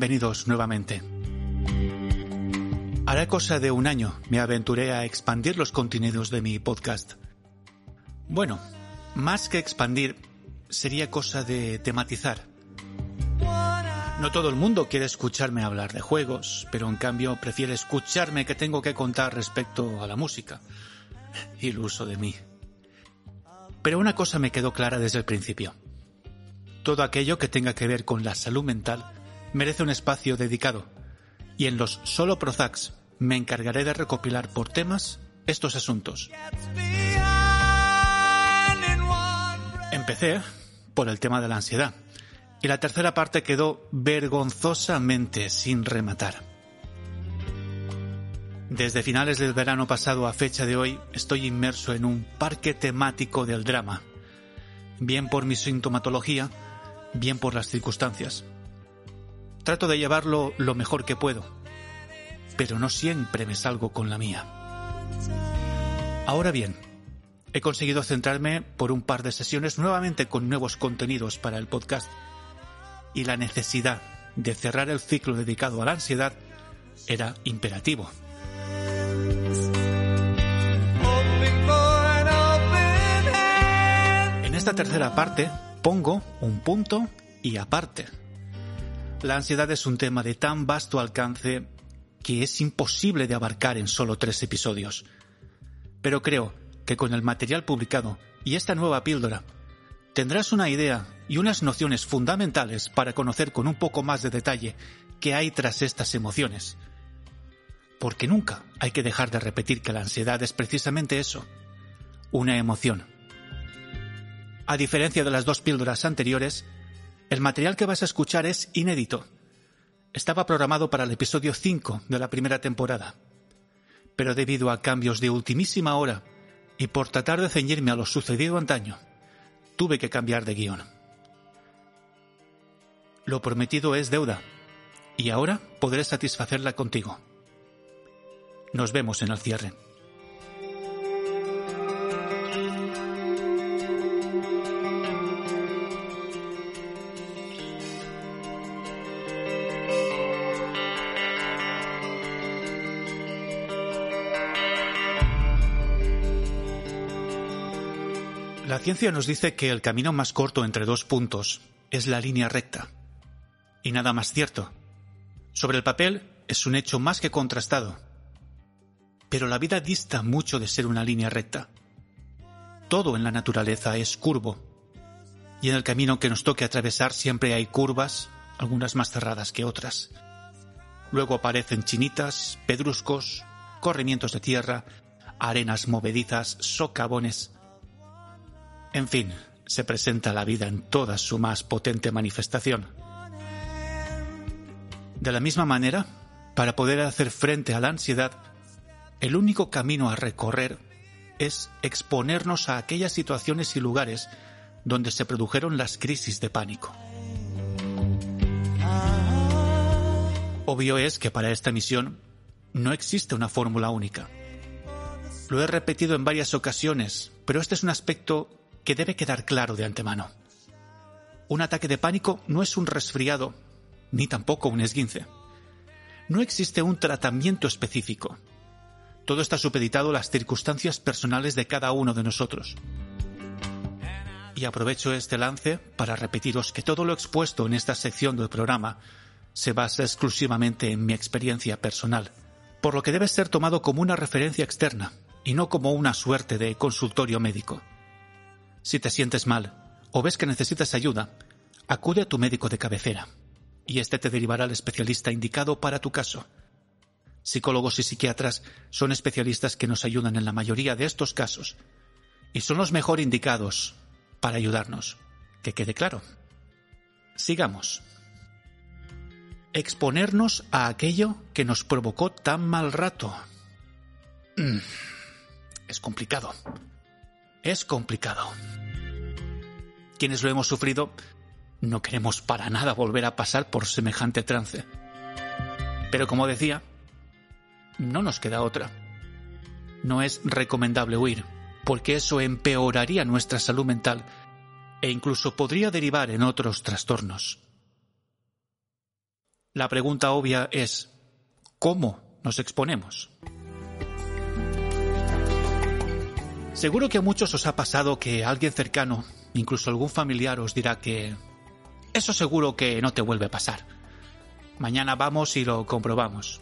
Bienvenidos nuevamente. Hará cosa de un año me aventuré a expandir los contenidos de mi podcast. Bueno, más que expandir, sería cosa de tematizar. No todo el mundo quiere escucharme hablar de juegos, pero en cambio prefiere escucharme que tengo que contar respecto a la música. Iluso de mí. Pero una cosa me quedó clara desde el principio. Todo aquello que tenga que ver con la salud mental merece un espacio dedicado, y en los solo Prozacs me encargaré de recopilar por temas estos asuntos. Empecé por el tema de la ansiedad, y la tercera parte quedó vergonzosamente sin rematar. Desde finales del verano pasado a fecha de hoy estoy inmerso en un parque temático del drama, bien por mi sintomatología, bien por las circunstancias. Trato de llevarlo lo mejor que puedo, pero no siempre me salgo con la mía. Ahora bien, he conseguido centrarme por un par de sesiones nuevamente con nuevos contenidos para el podcast y la necesidad de cerrar el ciclo dedicado a la ansiedad era imperativo. En esta tercera parte pongo un punto y aparte. La ansiedad es un tema de tan vasto alcance que es imposible de abarcar en solo tres episodios. Pero creo que con el material publicado y esta nueva píldora tendrás una idea y unas nociones fundamentales para conocer con un poco más de detalle qué hay tras estas emociones. Porque nunca hay que dejar de repetir que la ansiedad es precisamente eso, una emoción. A diferencia de las dos píldoras anteriores, el material que vas a escuchar es inédito. Estaba programado para el episodio 5 de la primera temporada, pero debido a cambios de ultimísima hora y por tratar de ceñirme a lo sucedido antaño, tuve que cambiar de guion. Lo prometido es deuda, y ahora podré satisfacerla contigo. Nos vemos en el cierre. La ciencia nos dice que el camino más corto entre dos puntos es la línea recta. Y nada más cierto. Sobre el papel es un hecho más que contrastado. Pero la vida dista mucho de ser una línea recta. Todo en la naturaleza es curvo. Y en el camino que nos toque atravesar siempre hay curvas, algunas más cerradas que otras. Luego aparecen chinitas, pedruscos, corrimientos de tierra, arenas movedizas, socavones en fin, se presenta la vida en toda su más potente manifestación. De la misma manera, para poder hacer frente a la ansiedad, el único camino a recorrer es exponernos a aquellas situaciones y lugares donde se produjeron las crisis de pánico. Obvio es que para esta misión no existe una fórmula única. Lo he repetido en varias ocasiones, pero este es un aspecto que debe quedar claro de antemano. Un ataque de pánico no es un resfriado, ni tampoco un esguince. No existe un tratamiento específico. Todo está supeditado a las circunstancias personales de cada uno de nosotros. Y aprovecho este lance para repetiros que todo lo expuesto en esta sección del programa se basa exclusivamente en mi experiencia personal, por lo que debe ser tomado como una referencia externa y no como una suerte de consultorio médico. Si te sientes mal o ves que necesitas ayuda, acude a tu médico de cabecera y este te derivará al especialista indicado para tu caso. Psicólogos y psiquiatras son especialistas que nos ayudan en la mayoría de estos casos y son los mejor indicados para ayudarnos. Que quede claro. Sigamos. Exponernos a aquello que nos provocó tan mal rato. Mm, es complicado es complicado. Quienes lo hemos sufrido no queremos para nada volver a pasar por semejante trance. Pero como decía, no nos queda otra. No es recomendable huir, porque eso empeoraría nuestra salud mental e incluso podría derivar en otros trastornos. La pregunta obvia es, ¿cómo nos exponemos? Seguro que a muchos os ha pasado que alguien cercano, incluso algún familiar, os dirá que eso seguro que no te vuelve a pasar. Mañana vamos y lo comprobamos.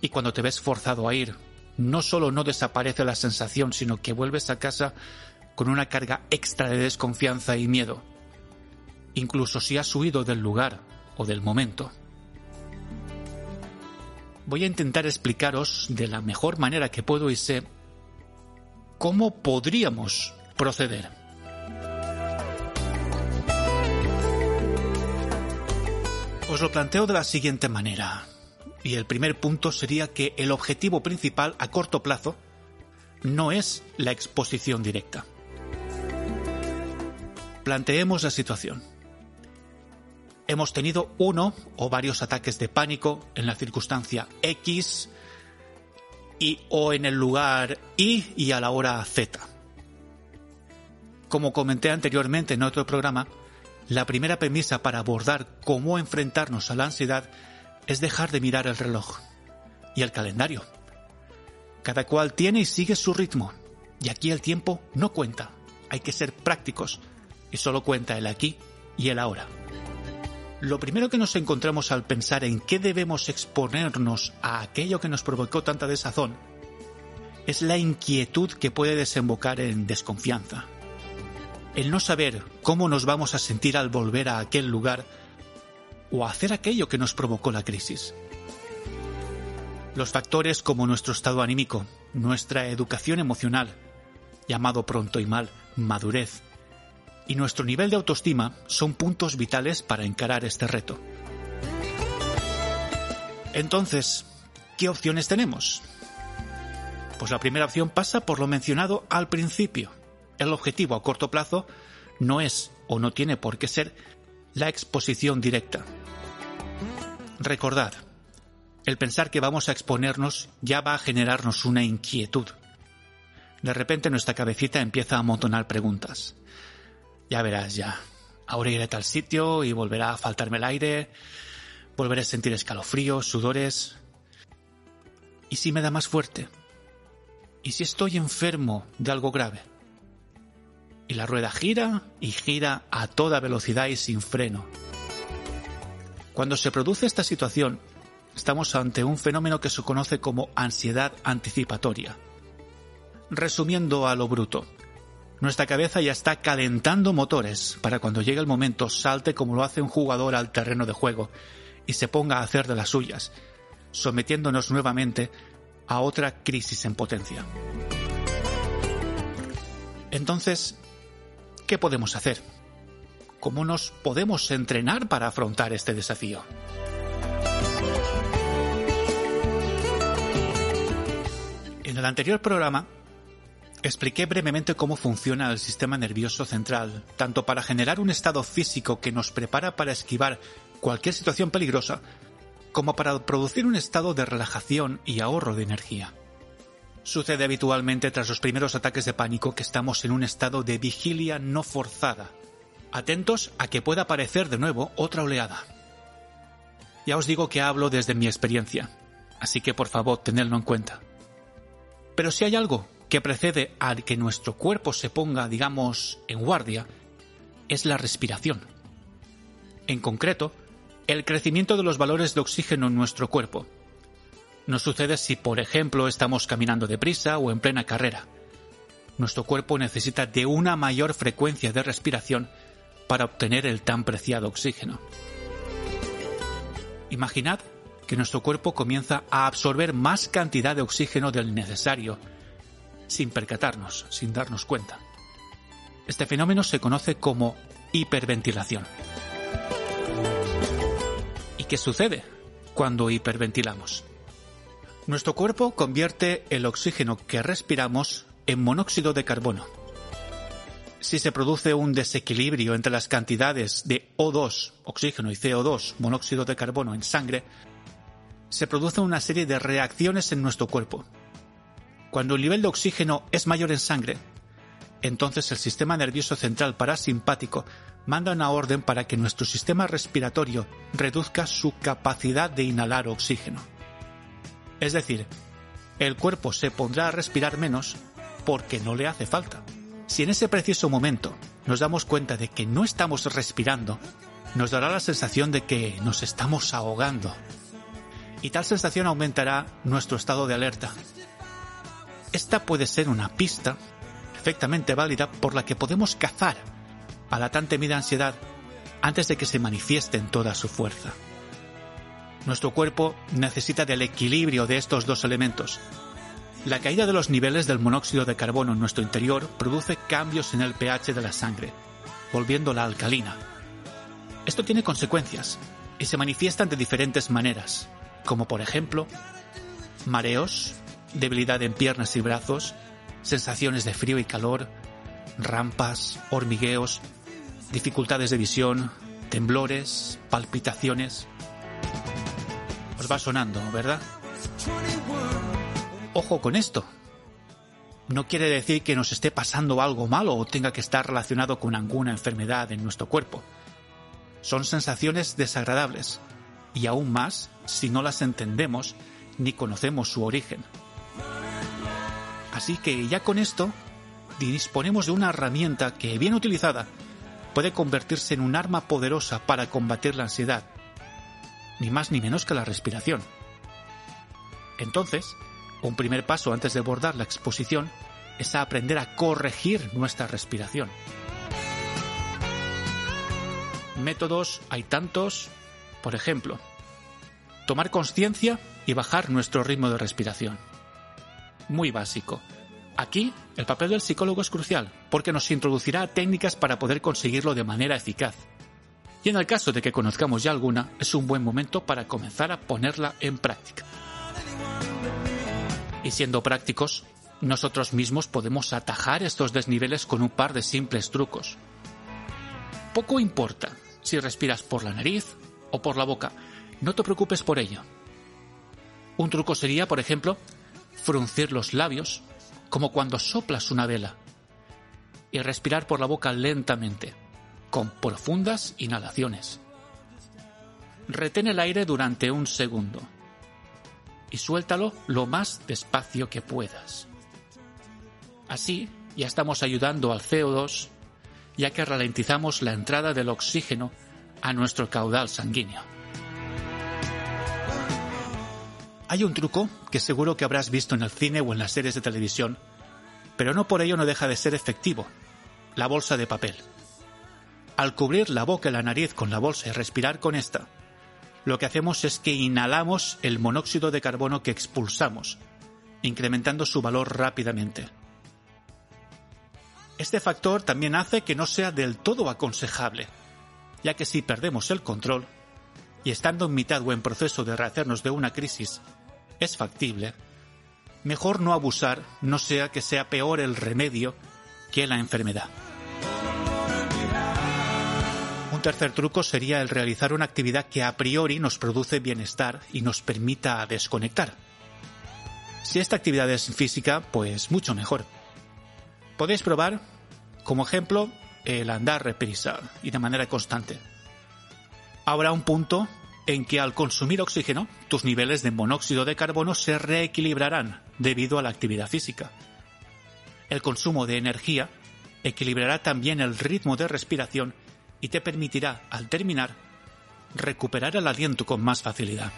Y cuando te ves forzado a ir, no solo no desaparece la sensación, sino que vuelves a casa con una carga extra de desconfianza y miedo, incluso si has huido del lugar o del momento. Voy a intentar explicaros de la mejor manera que puedo y sé cómo podríamos proceder. Os lo planteo de la siguiente manera. Y el primer punto sería que el objetivo principal a corto plazo no es la exposición directa. Planteemos la situación. Hemos tenido uno o varios ataques de pánico en la circunstancia X y o en el lugar Y y a la hora Z. Como comenté anteriormente en otro programa, la primera premisa para abordar cómo enfrentarnos a la ansiedad es dejar de mirar el reloj y el calendario. Cada cual tiene y sigue su ritmo, y aquí el tiempo no cuenta. Hay que ser prácticos, y solo cuenta el aquí y el ahora. Lo primero que nos encontramos al pensar en qué debemos exponernos a aquello que nos provocó tanta desazón es la inquietud que puede desembocar en desconfianza. El no saber cómo nos vamos a sentir al volver a aquel lugar o hacer aquello que nos provocó la crisis. Los factores como nuestro estado anímico, nuestra educación emocional, llamado pronto y mal madurez, y nuestro nivel de autoestima son puntos vitales para encarar este reto. Entonces, ¿qué opciones tenemos? Pues la primera opción pasa por lo mencionado al principio. El objetivo a corto plazo no es o no tiene por qué ser la exposición directa. Recordad, el pensar que vamos a exponernos ya va a generarnos una inquietud. De repente nuestra cabecita empieza a amontonar preguntas. Ya verás, ya. Ahora iré a tal sitio y volverá a faltarme el aire, volveré a sentir escalofríos, sudores. ¿Y si me da más fuerte? ¿Y si estoy enfermo de algo grave? y la rueda gira y gira a toda velocidad y sin freno. Cuando se produce esta situación, estamos ante un fenómeno que se conoce como ansiedad anticipatoria. Resumiendo a lo bruto, nuestra cabeza ya está calentando motores para cuando llegue el momento salte como lo hace un jugador al terreno de juego y se ponga a hacer de las suyas, sometiéndonos nuevamente a otra crisis en potencia. Entonces, ¿Qué podemos hacer? ¿Cómo nos podemos entrenar para afrontar este desafío? En el anterior programa expliqué brevemente cómo funciona el sistema nervioso central, tanto para generar un estado físico que nos prepara para esquivar cualquier situación peligrosa, como para producir un estado de relajación y ahorro de energía. Sucede habitualmente tras los primeros ataques de pánico que estamos en un estado de vigilia no forzada, atentos a que pueda aparecer de nuevo otra oleada. Ya os digo que hablo desde mi experiencia, así que por favor tenedlo en cuenta. Pero si hay algo que precede a que nuestro cuerpo se ponga, digamos, en guardia, es la respiración. En concreto, el crecimiento de los valores de oxígeno en nuestro cuerpo, nos sucede si, por ejemplo, estamos caminando deprisa o en plena carrera. Nuestro cuerpo necesita de una mayor frecuencia de respiración para obtener el tan preciado oxígeno. Imaginad que nuestro cuerpo comienza a absorber más cantidad de oxígeno del necesario, sin percatarnos, sin darnos cuenta. Este fenómeno se conoce como hiperventilación. ¿Y qué sucede cuando hiperventilamos? Nuestro cuerpo convierte el oxígeno que respiramos en monóxido de carbono. Si se produce un desequilibrio entre las cantidades de O2, oxígeno, y CO2, monóxido de carbono, en sangre, se produce una serie de reacciones en nuestro cuerpo. Cuando el nivel de oxígeno es mayor en sangre, entonces el sistema nervioso central parasimpático manda una orden para que nuestro sistema respiratorio reduzca su capacidad de inhalar oxígeno. Es decir, el cuerpo se pondrá a respirar menos porque no le hace falta. Si en ese preciso momento nos damos cuenta de que no estamos respirando, nos dará la sensación de que nos estamos ahogando. Y tal sensación aumentará nuestro estado de alerta. Esta puede ser una pista perfectamente válida por la que podemos cazar a la tan temida ansiedad antes de que se manifieste en toda su fuerza. Nuestro cuerpo necesita del equilibrio de estos dos elementos. La caída de los niveles del monóxido de carbono en nuestro interior produce cambios en el pH de la sangre, volviéndola alcalina. Esto tiene consecuencias y se manifiestan de diferentes maneras, como por ejemplo mareos, debilidad en piernas y brazos, sensaciones de frío y calor, rampas, hormigueos, dificultades de visión, temblores, palpitaciones. Os va sonando, ¿verdad? Ojo con esto. No quiere decir que nos esté pasando algo malo o tenga que estar relacionado con alguna enfermedad en nuestro cuerpo. Son sensaciones desagradables, y aún más si no las entendemos ni conocemos su origen. Así que ya con esto disponemos de una herramienta que, bien utilizada, puede convertirse en un arma poderosa para combatir la ansiedad, ni más ni menos que la respiración. Entonces, un primer paso antes de abordar la exposición es aprender a corregir nuestra respiración. Métodos hay tantos, por ejemplo, tomar conciencia y bajar nuestro ritmo de respiración. Muy básico. Aquí, el papel del psicólogo es crucial, porque nos introducirá técnicas para poder conseguirlo de manera eficaz. Y en el caso de que conozcamos ya alguna, es un buen momento para comenzar a ponerla en práctica. Y siendo prácticos, nosotros mismos podemos atajar estos desniveles con un par de simples trucos. Poco importa si respiras por la nariz o por la boca, no te preocupes por ello. Un truco sería, por ejemplo, fruncir los labios como cuando soplas una vela, y respirar por la boca lentamente, con profundas inhalaciones. Retén el aire durante un segundo y suéltalo lo más despacio que puedas. Así ya estamos ayudando al CO2 ya que ralentizamos la entrada del oxígeno a nuestro caudal sanguíneo. Hay un truco que seguro que habrás visto en el cine o en las series de televisión, pero no por ello no deja de ser efectivo. La bolsa de papel. Al cubrir la boca y la nariz con la bolsa y respirar con esta, lo que hacemos es que inhalamos el monóxido de carbono que expulsamos, incrementando su valor rápidamente. Este factor también hace que no sea del todo aconsejable, ya que si perdemos el control, y estando en mitad o en proceso de rehacernos de una crisis, es factible, mejor no abusar, no sea que sea peor el remedio que la enfermedad. Un tercer truco sería el realizar una actividad que a priori nos produce bienestar y nos permita desconectar. Si esta actividad es física, pues mucho mejor. Podéis probar, como ejemplo, el andar reprisa y de manera constante. Habrá un punto en que al consumir oxígeno, tus niveles de monóxido de carbono se reequilibrarán debido a la actividad física. El consumo de energía equilibrará también el ritmo de respiración y te permitirá, al terminar, recuperar el aliento con más facilidad.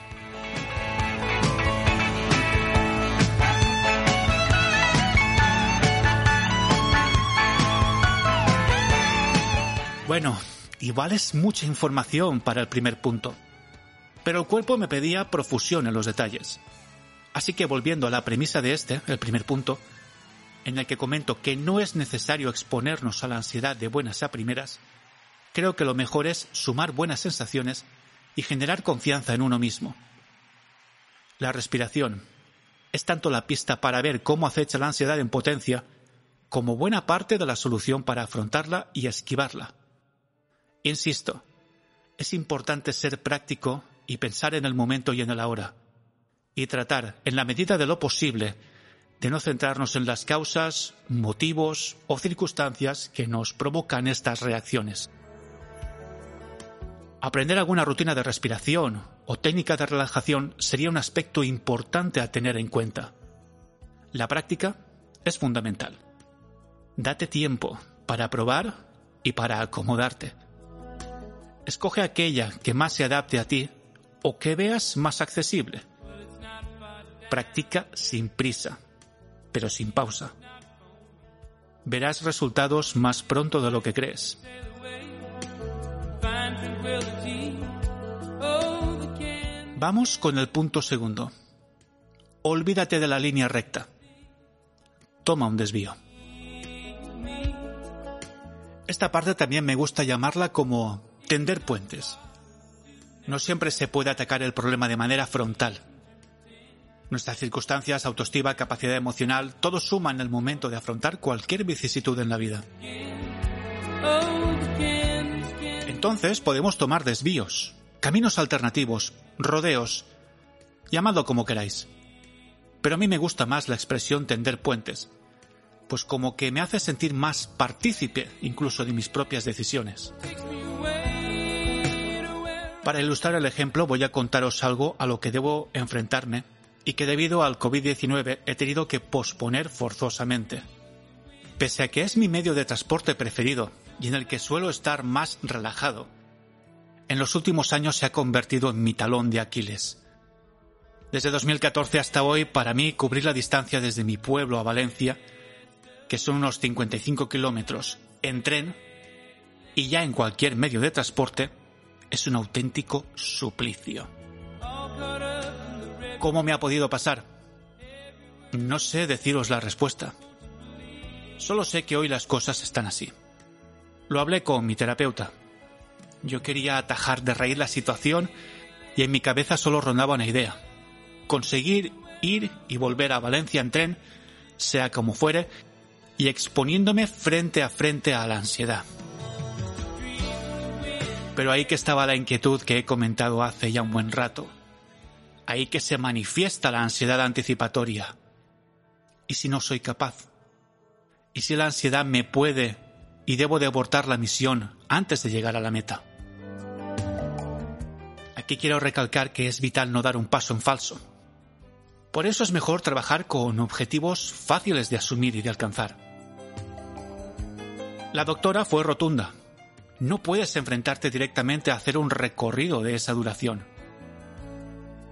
Bueno, igual es mucha información para el primer punto pero el cuerpo me pedía profusión en los detalles. Así que volviendo a la premisa de este, el primer punto, en el que comento que no es necesario exponernos a la ansiedad de buenas a primeras, creo que lo mejor es sumar buenas sensaciones y generar confianza en uno mismo. La respiración es tanto la pista para ver cómo acecha la ansiedad en potencia, como buena parte de la solución para afrontarla y esquivarla. Insisto, es importante ser práctico y pensar en el momento y en el ahora, y tratar, en la medida de lo posible, de no centrarnos en las causas, motivos o circunstancias que nos provocan estas reacciones. Aprender alguna rutina de respiración o técnica de relajación sería un aspecto importante a tener en cuenta. La práctica es fundamental. Date tiempo para probar y para acomodarte. Escoge aquella que más se adapte a ti o que veas más accesible. Practica sin prisa, pero sin pausa. Verás resultados más pronto de lo que crees. Vamos con el punto segundo. Olvídate de la línea recta. Toma un desvío. Esta parte también me gusta llamarla como tender puentes. No siempre se puede atacar el problema de manera frontal. Nuestras circunstancias, autoestima, capacidad emocional, todo suma en el momento de afrontar cualquier vicisitud en la vida. Entonces podemos tomar desvíos, caminos alternativos, rodeos, llamadlo como queráis. Pero a mí me gusta más la expresión tender puentes, pues como que me hace sentir más partícipe incluso de mis propias decisiones. Para ilustrar el ejemplo voy a contaros algo a lo que debo enfrentarme y que debido al COVID-19 he tenido que posponer forzosamente. Pese a que es mi medio de transporte preferido y en el que suelo estar más relajado, en los últimos años se ha convertido en mi talón de Aquiles. Desde 2014 hasta hoy, para mí, cubrir la distancia desde mi pueblo a Valencia, que son unos 55 kilómetros, en tren y ya en cualquier medio de transporte, es un auténtico suplicio. ¿Cómo me ha podido pasar? No sé deciros la respuesta. Solo sé que hoy las cosas están así. Lo hablé con mi terapeuta, yo quería atajar de raíz la situación y en mi cabeza solo rondaba una idea. Conseguir ir y volver a Valencia en tren, sea como fuere, y exponiéndome frente a frente a la ansiedad. Pero ahí que estaba la inquietud que he comentado hace ya un buen rato. Ahí que se manifiesta la ansiedad anticipatoria. ¿Y si no soy capaz? ¿Y si la ansiedad me puede y debo de abortar la misión antes de llegar a la meta? Aquí quiero recalcar que es vital no dar un paso en falso. Por eso es mejor trabajar con objetivos fáciles de asumir y de alcanzar. La doctora fue rotunda. No puedes enfrentarte directamente a hacer un recorrido de esa duración.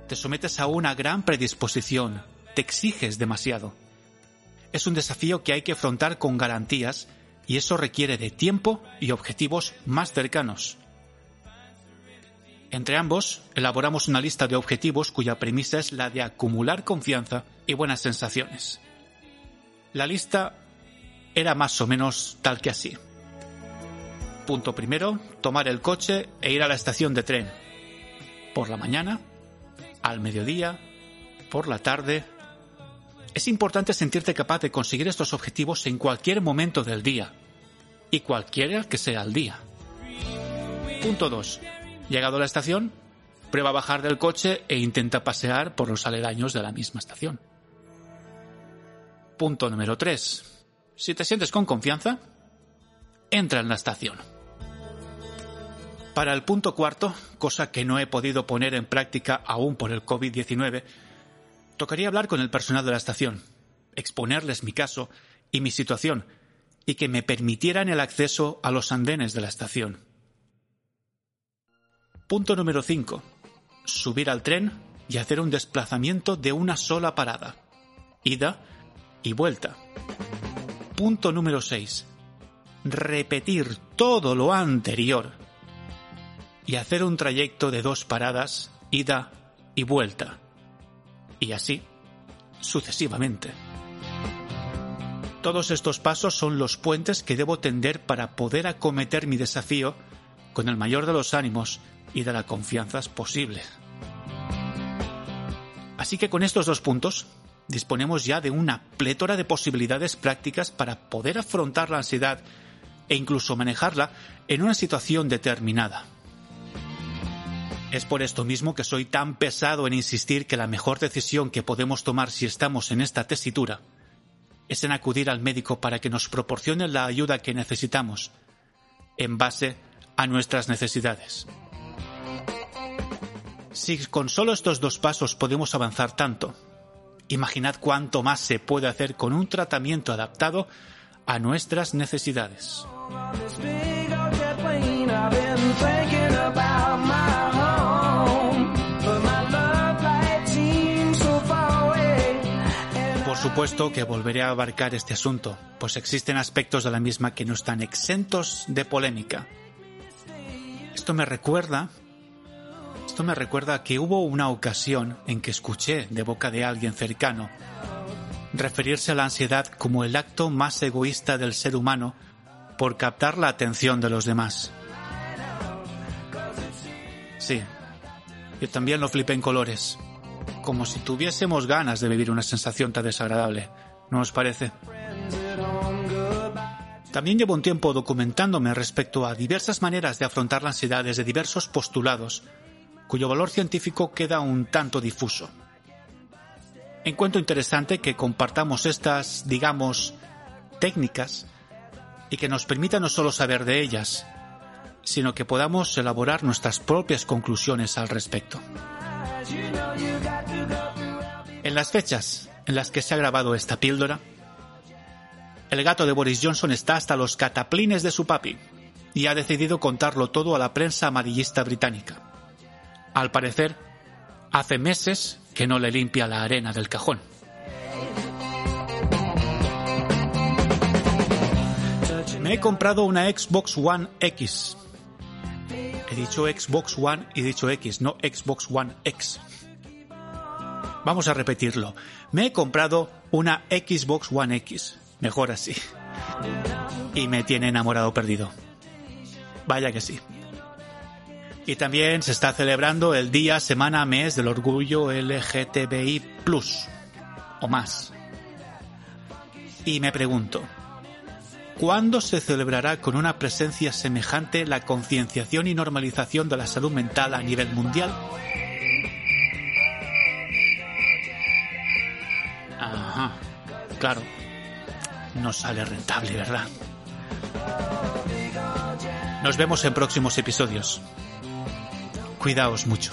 Te sometes a una gran predisposición, te exiges demasiado. Es un desafío que hay que afrontar con garantías y eso requiere de tiempo y objetivos más cercanos. Entre ambos, elaboramos una lista de objetivos cuya premisa es la de acumular confianza y buenas sensaciones. La lista era más o menos tal que así. Punto primero, tomar el coche e ir a la estación de tren. Por la mañana, al mediodía, por la tarde. Es importante sentirte capaz de conseguir estos objetivos en cualquier momento del día, y cualquiera que sea el día. Punto 2. Llegado a la estación, prueba a bajar del coche e intenta pasear por los aledaños de la misma estación. Punto número 3. Si te sientes con confianza, entra en la estación. Para el punto cuarto, cosa que no he podido poner en práctica aún por el COVID-19, tocaría hablar con el personal de la estación, exponerles mi caso y mi situación, y que me permitieran el acceso a los andenes de la estación. Punto número 5. Subir al tren y hacer un desplazamiento de una sola parada. Ida y vuelta. Punto número 6. Repetir todo lo anterior y hacer un trayecto de dos paradas, ida y vuelta. Y así, sucesivamente. Todos estos pasos son los puentes que debo tender para poder acometer mi desafío con el mayor de los ánimos y de la confianza posible. Así que con estos dos puntos disponemos ya de una plétora de posibilidades prácticas para poder afrontar la ansiedad e incluso manejarla en una situación determinada. Es por esto mismo que soy tan pesado en insistir que la mejor decisión que podemos tomar si estamos en esta tesitura es en acudir al médico para que nos proporcione la ayuda que necesitamos, en base a nuestras necesidades. Si con solo estos dos pasos podemos avanzar tanto, imaginad cuánto más se puede hacer con un tratamiento adaptado a nuestras necesidades. Por supuesto que volveré a abarcar este asunto, pues existen aspectos de la misma que no están exentos de polémica. Esto me recuerda esto me recuerda que hubo una ocasión en que escuché de boca de alguien cercano referirse a la ansiedad como el acto más egoísta del ser humano por captar la atención de los demás. Sí, yo también lo flipé en colores, como si tuviésemos ganas de vivir una sensación tan desagradable, ¿no os parece? También llevo un tiempo documentándome respecto a diversas maneras de afrontar la ansiedad desde diversos postulados cuyo valor científico queda un tanto difuso. Encuentro interesante que compartamos estas, digamos, técnicas y que nos permita no solo saber de ellas, sino que podamos elaborar nuestras propias conclusiones al respecto. En las fechas en las que se ha grabado esta píldora, el gato de Boris Johnson está hasta los cataplines de su papi y ha decidido contarlo todo a la prensa amarillista británica. Al parecer, hace meses que no le limpia la arena del cajón. Me he comprado una Xbox One X. He dicho Xbox One y he dicho X, no Xbox One X. Vamos a repetirlo. Me he comprado una Xbox One X. Mejor así. Y me tiene enamorado perdido. Vaya que sí. Y también se está celebrando el día, semana, mes del orgullo LGTBI o más. Y me pregunto, ¿cuándo se celebrará con una presencia semejante la concienciación y normalización de la salud mental a nivel mundial? Ajá, claro, no sale rentable, ¿verdad? Nos vemos en próximos episodios. Cuidaos mucho.